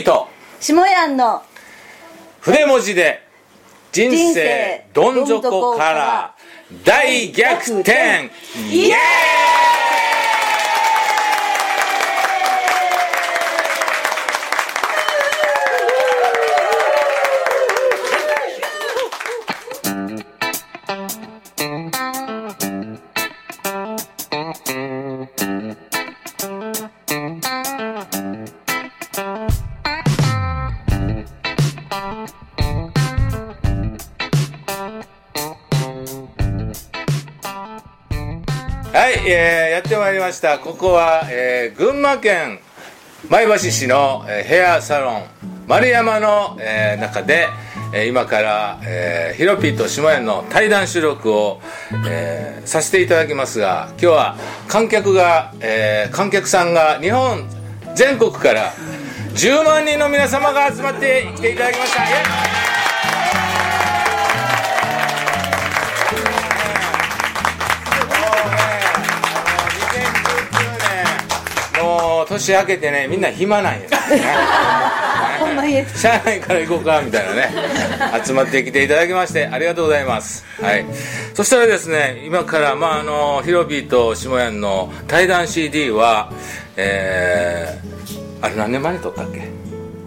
ーと下の筆文字で人生どん底から大逆転。イエーイはい、えーやってまいりました。ここは、えー群馬県前橋市の、えーヘアサロン丸山の、えー中で、えー今から、えーヒロピーと下屋の対談収録を、えーさせていただきますが今日は観客が、えー観客さんが日本全国から10万人の皆様が集まってきていただきました。年明けてねみんな暇なんや。ね ほんまに社内から行こうかみたい。なね集まってきていただきましてありがとうございます。はい。そしたらですね今からまああのヒロビーと下屋の対談 CD はえー、あれ何年前に撮ったっけ？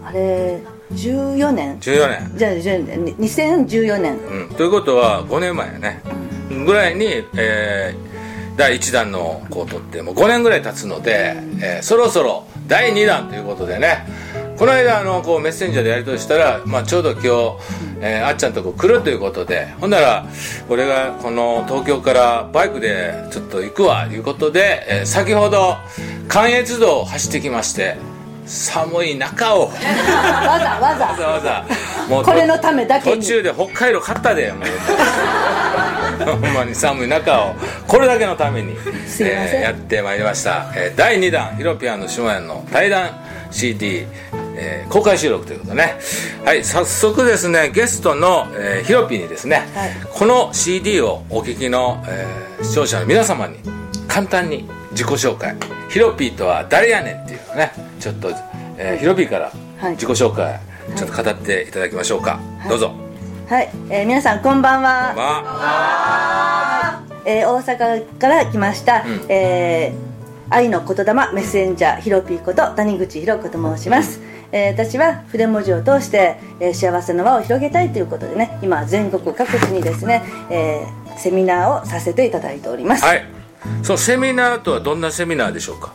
あれ14年。14年。じゃあ14年。に2014年。うん、ということは5年前やね、ぐらいに、えー第1弾のこう撮ってもう5年ぐらい経つので、えーそろそろ第2弾ということでね。この間あのこうメッセンジャーでやり取りしたら、まあ、ちょうど今日、えーあっちゃんとこ来るということでほんなら俺がこの東京からバイクでちょっと行くわということで、えー先ほど関越道を走ってきまして寒い中を。わざわざ。わざわざ。もうこれのためだけに。途中で北海道買ったで。もう。ほんまに寒い中を。これだけのために、すいません。やってまいりました、えー第2弾ヒロピアノ下屋の対談 CD、えー公開収録ということでね。はい早速ですねゲストの、えーヒロピーにですね、はい。この CD をお聞きの、えー視聴者の皆様に簡単に自己紹介。ヒロピーとは誰やねんっていうのね。ちょっと、えーヒロピーからはい。自己紹介、ちょっと語っていただきましょうか、どうぞ。はい、えー皆さんこんばんは、まあえー大阪から来ました、ん。えー愛の言霊メッセンジャーひろぴーこと谷口ひろ子と申します、えー私は筆文字を通して、えー幸せの輪を広げたいということでね今全国各地にですね、えーセミナーをさせていただいております、はいそのセミナーとはどんなセミナーでしょうか？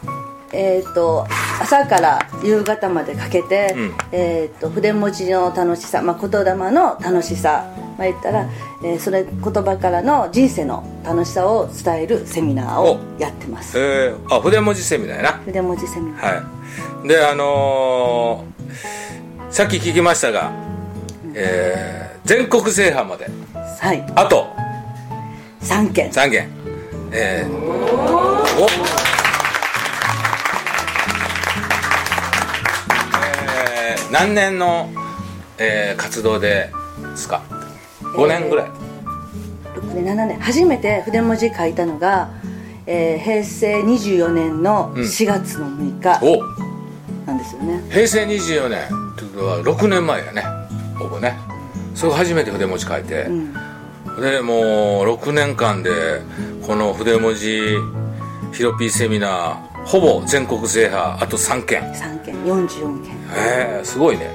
えー、と朝から夕方までかけて、うん。えー、と筆文字の楽しさ、まあ、言霊の楽しさ、まあ、言ったら、えーそれ言葉からの人生の楽しさを伝えるセミナーをやってます。えー、あ筆文字セミナーやな。筆文字セミナー。はい。であのーさっき聞きましたが、えー全国制覇まで。はい。あと？3件。3件えー、お。えー何年の、えー活動ですか？5年ぐらい、6年7年。初めて筆文字書いたのが、えー平成24年の4月の6日お。なんですよね、平成24年。ということは6年前やね。ほぼね。それが初めて筆文字書いて、うん。でもう6年間でこの筆文字ヒロピーセミナーほぼ全国制覇あと3件。3件44件。へえすごいね。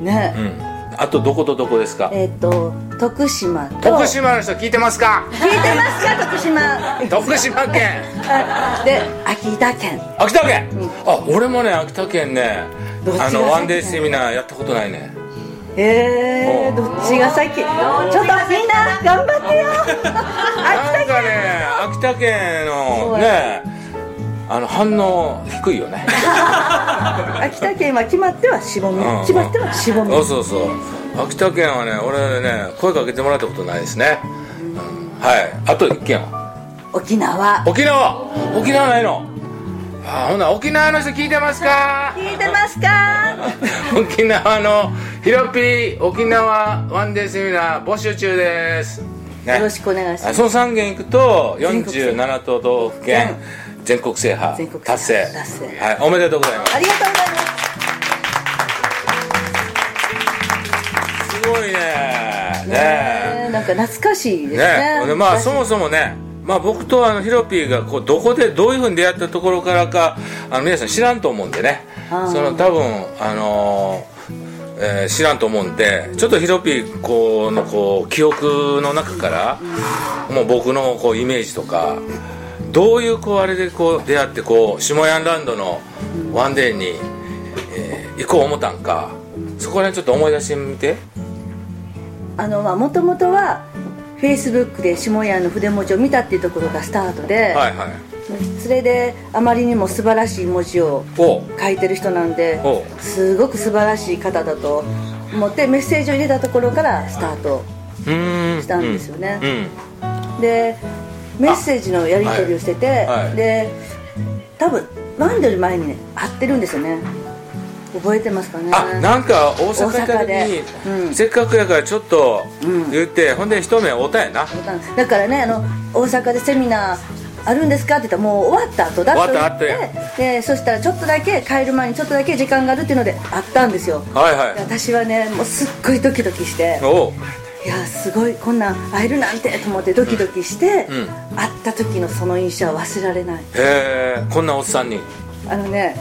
ね、うん。あとどことどこですか？えっ、と徳島と。徳島の人聞いてますか？聞いてますか？徳島。徳島県。あ で秋田県。秋田県、あ俺もね秋田県ねあの先ワンデーセミナーやったことないねえー、どっちが先？ちょっとみんな頑張ってよ。なんかね秋田県のねあの反応低いよね。秋田県は決まってはしぼみ。うん決まってはしぼみ。そうそうそう。秋田県はね俺ね声かけてもらったことないですね、うん。はい。あと1件は。沖縄。沖縄？沖縄ないのあほな沖縄の人聞いてますか？聞いてますか？沖縄のひろぴ沖縄ワンデーセミナー募集中です、ね、よろしくお願いします。その3軒行くと47都道府県全国制覇。達成。はい、おめでとうございます。ありがとうございます。すごいね。ね。ねなんか懐かしいですね。ね。まあ、そもそもねまあ僕とあのヒロピーがこうどこでどういうふうに出会ったところからかあの皆さん知らんと思うんでね。その多分あのーえー知らんと思うんでちょっとヒロピーこうのこう記憶の中からもう僕のこうイメージとかどういうこうあれでこう出会ってこう下ヤンランドのワンデーに、えー行こう思ったんかそこら辺ちょっと思い出してみて。あのまあもともとはフェイスブックで下屋の筆文字を見たっていうところがスタートで、はいはい。それであまりにも素晴らしい文字を書いてる人なんでおすごく素晴らしい方だと思ってメッセージを入れたところからスタートしたんですよね。うん。でメッセージのやり取りをしてて、はいはい。で多分ワンドより前にね会ってるんですよね覚えてますかね？あなんか大阪行った時で。に、うん。せっかくやからちょっとうん。言って、ほんで一目会うたんやな。だからねあの大阪でセミナーあるんですかって言ったらもう終わった後だと言ってでそしたらちょっとだけ帰る前にちょっとだけ時間があるっていうので会ったんですよ。はいはい。私はねもうすっごいドキドキして。おう。いやすごいこんなん会えるなんてと思ってドキドキして、うん。会った時のその印象は忘れられない。へえこんなおっさんに。あのね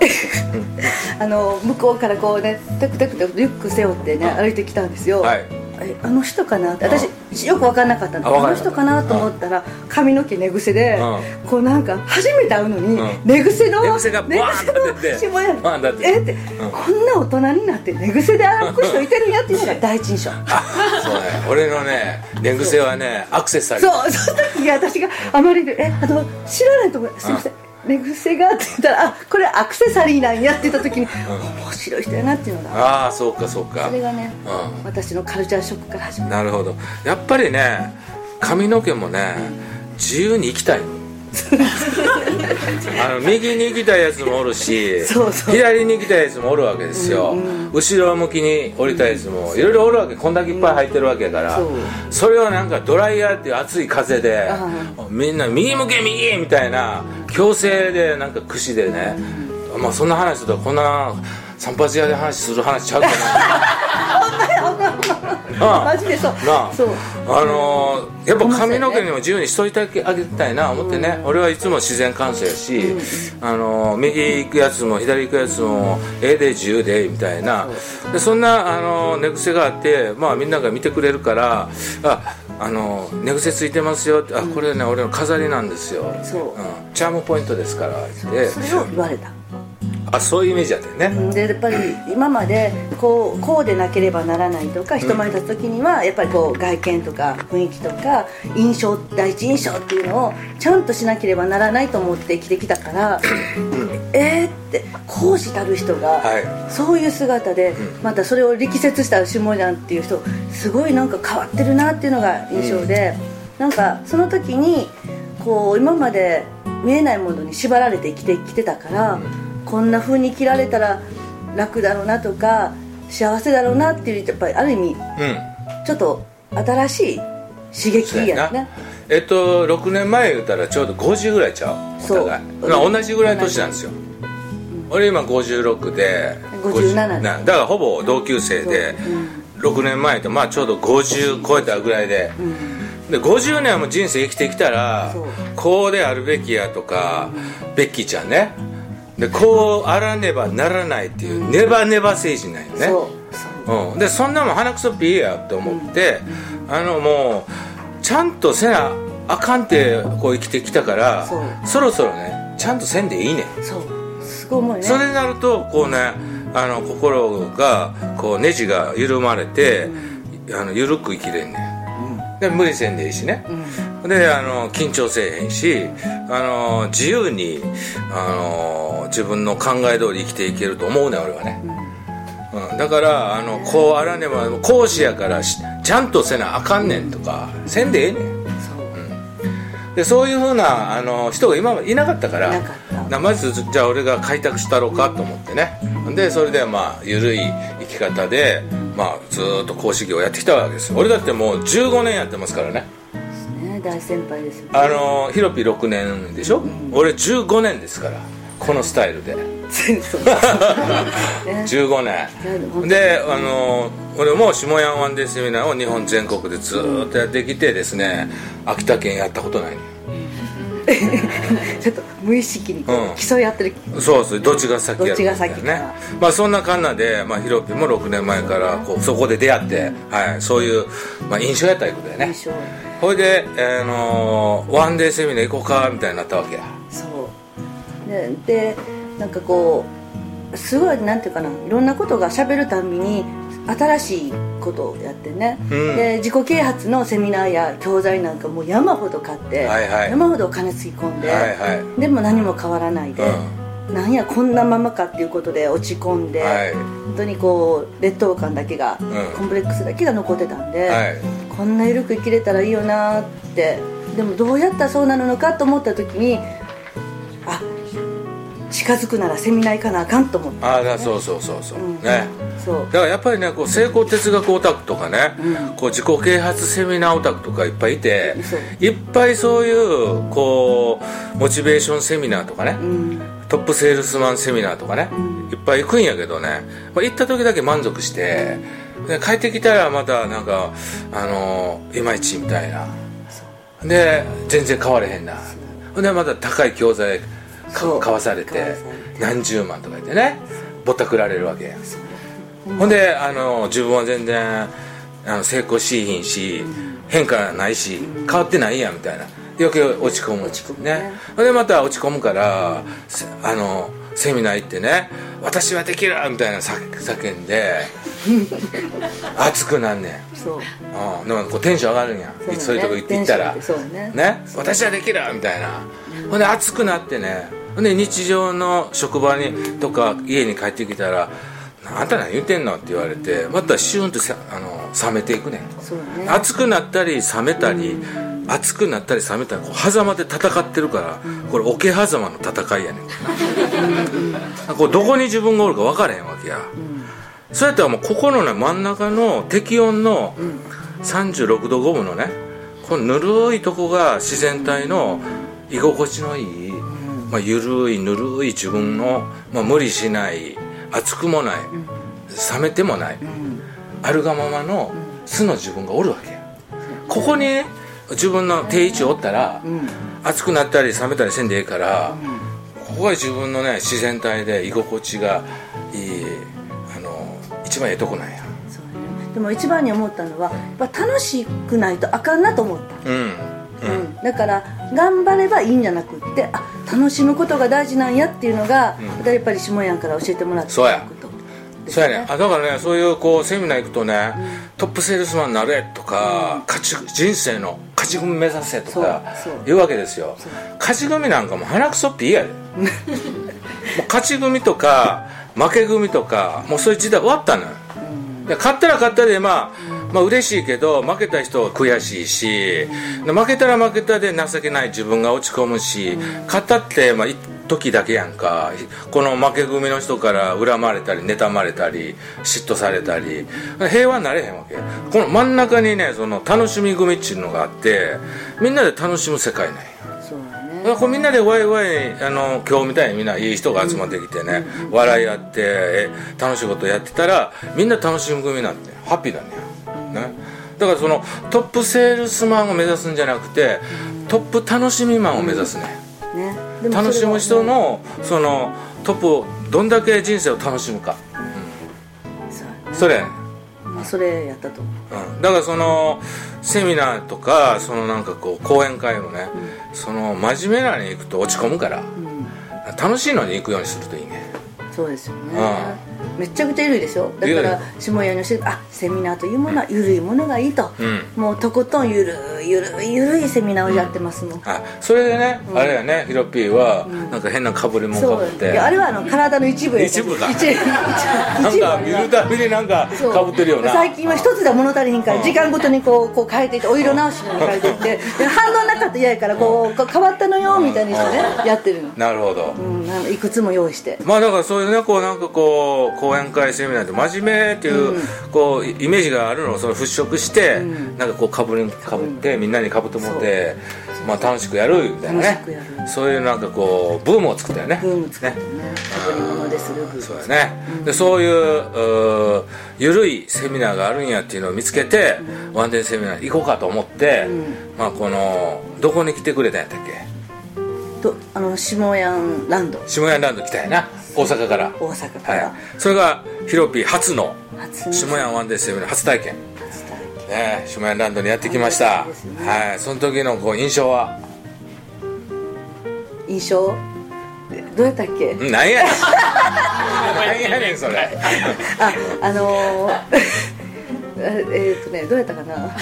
あの向こうからこうねテクテクテクリュック背負ってね歩いてきたんですよ、はい。えあの人かな？って私よく分かんなかったの。あの人かなと思ったら髪の毛寝癖でうこうなんか初めて会うのにうん。寝癖の寝癖がバーンと出て寝癖の下屋バーンと出て。えってこんな大人になって寝癖で歩く人いてるんやっていうのが第一印象そうね。俺のね寝癖はねアクセサリー。そうその時私があまりで「えあの知らないと思う。すいません寝癖が」って言ったら「あこれアクセサリーなんや」って言った時に面白い人やなっていうのが。ああそうかそうか。それがねうん。私のカルチャーショックから始まったなるほど。やっぱりね髪の毛もね自由に生きたいあの右に行きたいやつもおるし左に行きたいやつもおるわけですよ、後ろ向きに降りたいやつもいろいろおるわけこんだけいっぱい入ってるわけやから、そう。それをなんかドライヤーっていう熱い風であみんな右向け右みたいな強制でなんか串でね、まあそんな話するとこんな散髪屋で話する話ちゃうかなマジでそう。なあ。そう。あのーやっぱ髪の毛にも自由にしといてあげたいな思ってね、俺はいつも自然感性やし、あのー右行くやつも左行くやつもええで自由でみたいな。でそんな、あのー寝癖があって、まあ、みんなが見てくれるからああのー寝癖ついてますよってあこれね俺の飾りなんですよ、そう。ん。チャームポイントですからって。それを言われたあそういうイメージだったよね、でやっぱり今までこうこうでなければならないとか人前に立つ時にはやっぱりこう外見とか雰囲気とか印象第一印象っていうのをちゃんとしなければならないと思って生きてきたからえーって講師たる人がはそういう姿でまたそれを力説した下なんっていう人すごいなんか変わってるなっていうのが印象でなんかその時にこう今まで見えないものに縛られて生きてきてたから、こんな風に生きられたら楽だろうなとか幸せだろうなっていうやっぱりある意味うん。ちょっと新しい刺激やねえっと6年前言うたらちょうど50ぐらいちゃう。おそう。互い。まあ同じぐらいの年なんですよ。俺今56で57なだからほぼ同級生で6年前とまあちょうど50超えたぐらいで。で50年も人生生きてきたらこうであるべきやとかベッキーちゃんねでこうあらねばならないっていうネバネバ精神なんよね。そう。ん、でそんなもん鼻くそピーやと思って、あのもうちゃんとせなあかんってこう生きてきたからそろそろねちゃんとせんでいいね。んそう。すごいね。それになるとこうねあの心がこうネジが緩まれて、あの緩く生きれんねん。で無理せんでいいしね、であの緊張せえへんしあの自由にあの自分の考え通り生きていけると思うねん俺はね、うん、だからあのこうあらねば講師やからしちゃんとせなあかんねんとかせんでええねん。でそういうふうなあの人が今までいなかったからまずじゃあ俺が開拓したろうかと思ってね。でそれでまあ緩い生き方で、まあ、ずーっと講師業をやってきたわけですよ。俺だってもう15年やってますからねね大先輩ですよね。あのヒロピ6年でしょ、俺15年ですからこのスタイルで。そうそうね15いやでも本当年であの俺も下山ワンデーセミナーを日本全国でずーっとやってきてですね秋田県やったことないねちょっと無意識に競い合ってる、そうそうどっちが先やるかみたいどっちが先なねか。まあそんなかんなで、まあ、ヒロピも6年前からこうそこで出会って、はい、そういう、まあ、印象やったいうことだよね。印象ほいで、あのーワンデーセミナー行こうかみたいになったわけや。そう。ででなんかこうすごいなんていうかないろんなことがしゃべるたんびに新しいことをやってね、うん。で自己啓発のセミナーや教材なんかもう山ほど買って、はいはい。山ほどお金つぎ込んで、はいはい。でも何も変わらないで、うなんやこんなままかっていうことで落ち込んで、はい。本当にこう劣等感だけが、ん。コンプレックスだけが残ってたんで、はいこんな緩く生きれたらいいよなって。でもどうやったらそうなるのかと思った時にあ近づくならセミナー行かなあかんと思って、ああだそうそうそうそう、うん。ね。そう。だからやっぱりねこう成功哲学オタクとかね、こう自己啓発セミナーオタクとかいっぱいいていっぱいそういうこうモチベーションセミナーとかね、うん。トップセールスマンセミナーとかね、いっぱい行くんやけどね、まあ、行った時だけ満足してで帰ってきたらまたなんかあのいまいちみたいな。で全然変われへんな。ほんでまた高い教材買わされて何十万とか言ってねぼったくられるわけや。ほんであの自分は全然あの成功しいひんし、変化ないし変わってないやんみたいな。余計落ち込む落ち込むね。ねほんでまた落ち込むからせあのセミナー行ってね「私はできる!」みたいな叫叫んで 熱くなんねん。そう。うん、でもこうテンション上がるんや。そうそういうとこ行って行ったら。ね。ね。私はできるみたいな。ほんで熱くなってね。ほんで日常の職場にとか家に帰ってきたら「あんた何言ってんの?」って言われてまたシュンとさあの冷めていくねん。ね。熱くなったり冷めたり熱くなったり冷めたりこう狭間で戦ってるからこれ桶狭間の戦いやねん。こうどこに自分がおるか分からへんわけやそうやったらもうここのね真ん中の適温の36度5分のねこのぬるいとこが自然体の居心地のいい、まあ、ゆるいぬるい自分の、まあ、無理しない熱くもない、冷めてもない、あるがままの素の自分がおるわけや。ここにね自分の定位置おったら、熱くなったり冷めたりせんでええから、ここが自分のね自然体で居心地がいい一番ええとこなんや。そうね。でも一番に思ったのはやっぱ楽しくないとあかんなと思った。うん。うん、だから頑張ればいいんじゃなくってあ楽しむことが大事なんやっていうのが、やっぱり下やんから教えてもらったそうや。ことですそうやね。あだからねそういうこうセミナー行くとね、トップセールスマンになれとか、勝ち人生の勝ち組目指せとかそう。そう。言うわけですよ。勝ち組なんかもう鼻くそっぴいやで。もう勝ち組とか負け組とかもうそういう時代終わったのよ、で勝ったら勝ったでまあ、まあ嬉しいけど負けた人は悔しいし、で負けたら負けたで情けない自分が落ち込むし、勝ったってまあ一時だけやんか。この負け組の人から恨まれたり妬まれたり嫉妬されたり平和になれへんわけこの真ん中にねその楽しみ組っていうのがあってみんなで楽しむ世界なんやこうみんなでワイワイあの今日みたいにみんないい人が集まってきてね、笑い合ってえ楽しいことやってたらみんな楽しむ組なんてハッピーだね。ね。だからそのトップセールスマンを目指すんじゃなくてトップ楽しみマンを目指すね、ね。楽しむ人のそのトップをどんだけ人生を楽しむか。そうやねそれそれやったと思う。うん、だからそのセミナーとかそのなんかこう講演会もね、その真面目なのに行くと落ち込むから、楽しいのに行くようにするといいね。そうですよねめっちゃくちゃ緩いでしょだか緩ら下屋の人あセミナーというものは緩いものがいいと、うもうとことんゆるいゆるいゆるいセミナーをやってますもん、あそれでね、あれやねヒロピーはなんか変なかぶりもんかぶって、あれはあの体の一部や一部か。一部。なんか見るたびになんかかぶってるよな。最近は一つでは物足りひんからうん。時間ごとにこうこう変えていってお色直しに変えていって で反応なかったら嫌やからこうこう変わったのよみたいにしてねやってるの、なるほど、うん、いくつも用意して。まあだからそういうねこうなんかこう講演会セミナーって真面目っていう,、こうイメージがあるのをその払拭して、なんかこうかぶりかぶって、みんなにかぶってもらって、まあ、楽しくやるみたいな楽しくやねる。そういうなんかこうブームを作ったよね。ブーム作ってね。かぶり物でするブーム。そうやね、でそういううー緩いセミナーがあるんやっていうのを見つけて、ワンデーセミナー行こうかと思って、まあこのどこに来てくれたんやったっけ？とあの下ヤンランド。下屋ランド来たんやな。大阪から。大阪から、はい、それがヒロピー初の。下屋ワンデーセミナー初体験。初体験。ね下屋ランドにやってきました、ね。はい。その時のこう印象は？印象？えどうやったっけ？んなんやねん。なんやねんそれ。ああのーえ えーっとねどうやったかな？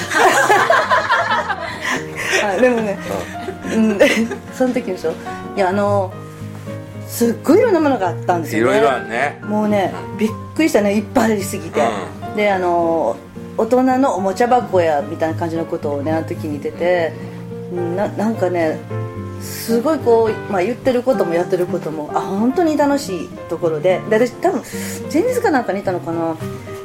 あでもね、うん、その時でしょ。いやあのーすっごいいろんなものがあったんですよね。いろいろあるね。もうねびっくりしたね。いっぱいありすぎて、うであの大人のおもちゃ箱やみたいな感じのことをねあの時に言って。ななんかねすごいこう、まあ、言ってることもやってることもあ本当に楽しいところで。で私多分前日かなんかにいたのかな。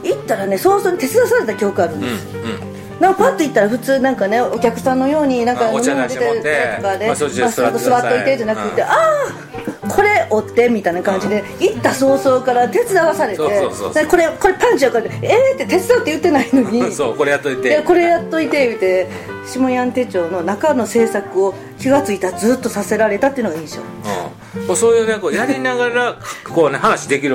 行ったらね早々に手伝わされた記憶あるんうんです、うんなんかパッと行ったら普通なんかねお客さんのようになんかあお茶出して。とかで、まあ座っとい。てじゃなくて、うん。ああこれ折ってみたいな感じで行った早々から手伝わされてこれこれパンチやからえーって手伝うって言ってないのに。そうこれやっといて。でこれやっといて言うて下ヤン手帳の中の制作を気がついたらずっとさせられたっていうのが印象。うん、そういうねこうやりながらこうね話できる